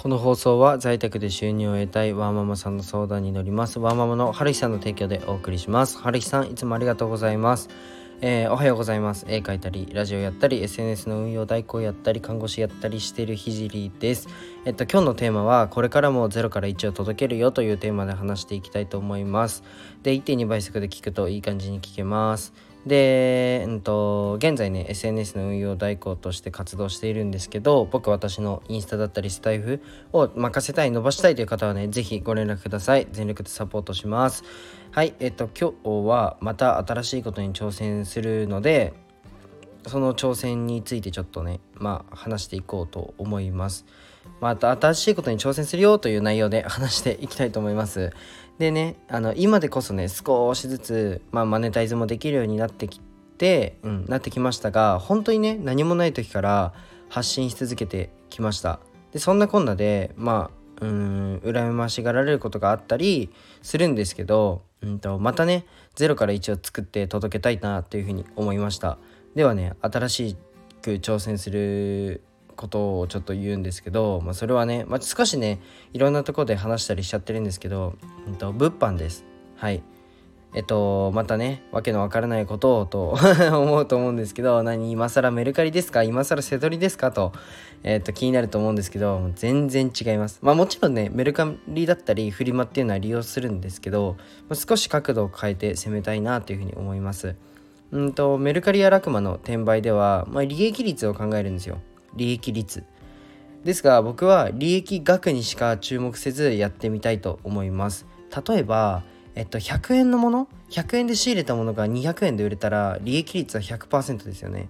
この放送は在宅で収入を得たいワーママさんの相談に乗ります。ワーママの春日さんの提供でお送りします。春日さんいつもありがとうございます。えー、おはようございます。絵描いたりラジオやったり SNS の運用代行やったり看護師やったりしているひじりです。えっと今日のテーマはこれからも0から1を届けるよというテーマで話していきたいと思います。で1.2倍速で聞くといい感じに聞けます。で、うんと、現在ね SNS の運用代行として活動しているんですけど僕私のインスタだったりスタイフを任せたい伸ばしたいという方はね是非ご連絡ください。全力でサポートします。はいえっと今日はまた新しいことに挑戦するのでその挑戦についてちょっとねまあ話していこうと思います。また新しいことに挑戦するよという内容で 話していきたいと思います。でねあの今でこそね少しずつ、まあ、マネタイズもできるようになってきて、うん、なってきましたが本当にね何もない時から発信し続けてきました。でそんなこんなでまあうん羨ましがられることがあったりするんですけど、うんと、またね0から1を作って届けたいなというふうに思いました。ではね新しく挑戦することをちょっと言うんですけど、まあ、それはね、まあ、少しねいろんなとこで話したりしちゃってるんですけど、えっと、物販です。はい。えっとまたねわけのわからないことをと 思うと思うんですけど何今更メルカリですか？今更セドリですか？と,、えっと気になると思うんですけど全然違います。まあもちろんねメルカリだったりフリマっていうのは利用するんですけど少し角度を変えて攻めたいなというふうに思います。うんとメルカリやラクマの転売では、まあ、利益率を考えるんですよ。利益率。ですが僕は利益額にしか注目せずやってみたいと思います。例えばえっと100円のもの？100円で仕入れたものが200円で売れたら利益率は100%ですよね。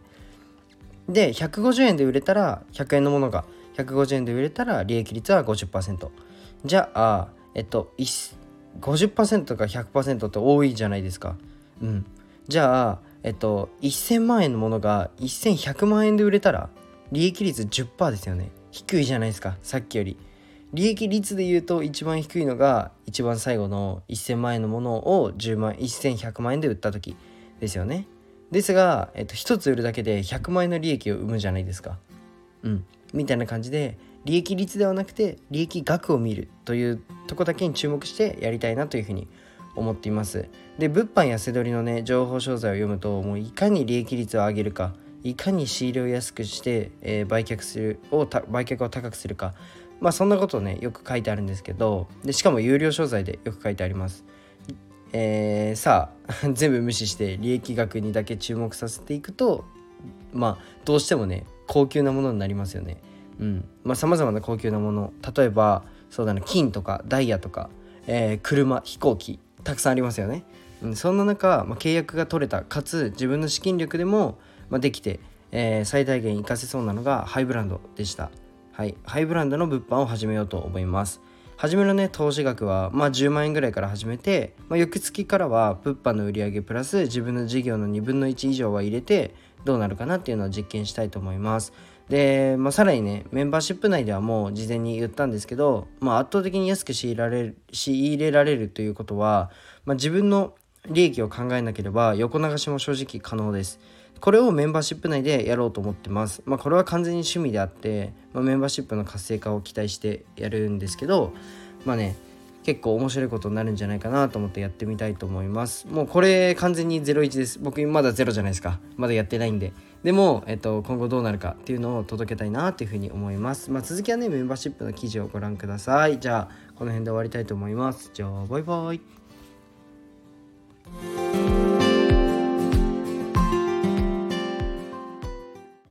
で150円で売れたら100円のものが150円で売れたら利益率は50%じゃあえっと50%か100%って多いじゃないですか。うん。じゃあえっと1000万円のものが1100万円で売れたら利益率10%ですよね。低いじゃないですかさっきより。利益率で言うと一番低いのが一番最後の1000万円のものを10万1100万円で売った時ですよね。ですが、えっと、1つ売るだけで100万円の利益を生むじゃないですか。うん。みたいな感じで利益率ではなくて利益額を見るというとこだけに注目してやりたいなというふうに思思っています。で物販やせどりのね情報商材を読むともういかに利益率を上げるかいかに仕入れを安くして、えー、売却するを売却を高くするか。まあそんなことをねよく書いてあるんですけどでしかも有料商材でよく書いてあります。えー、さあ 全部無視して利益額にだけ注目させていくとまあどうしてもね高級なものになりますよね。うん。まあさまざまな高級なもの。例えばそうだね金とかダイヤとか、えー、車飛行機。たくさんありますよね、うん、そんな中、まあ、契約が取れたかつ自分の資金力でもまあ、できて、えー、最大限活かせそうなのがハイブランドでした。はい、ハイブランドの物販を始めようと思います。初めのね投資額は、まあ、10万円ぐらいから始めて、まあ、翌月からは物販の売り上げプラス自分の事業の2分の1以上は入れてどうなるかなっていうのを実験したいと思います。で、まあ、さらにねメンバーシップ内ではもう事前に言ったんですけど、まあ、圧倒的に安く仕入れられる仕入れられるということは、まあ、自分の利益を考えなければ横流しも正直可能です。これをメンバーシップ内でやろうと思ってます。まあ、これは完全に趣味であって、まあ、メンバーシップの活性化を期待してやるんですけど、まあね、結構面白いことになるんじゃないかなと思ってやってみたいと思います。もうこれ完全に01です。僕まだ0じゃないですか。まだやってないんで。でも、えっと、今後どうなるかっていうのを届けたいなっていうふうに思います。まあ、続きはね、メンバーシップの記事をご覧ください。じゃあ、この辺で終わりたいと思います。じゃあ、バイバイ。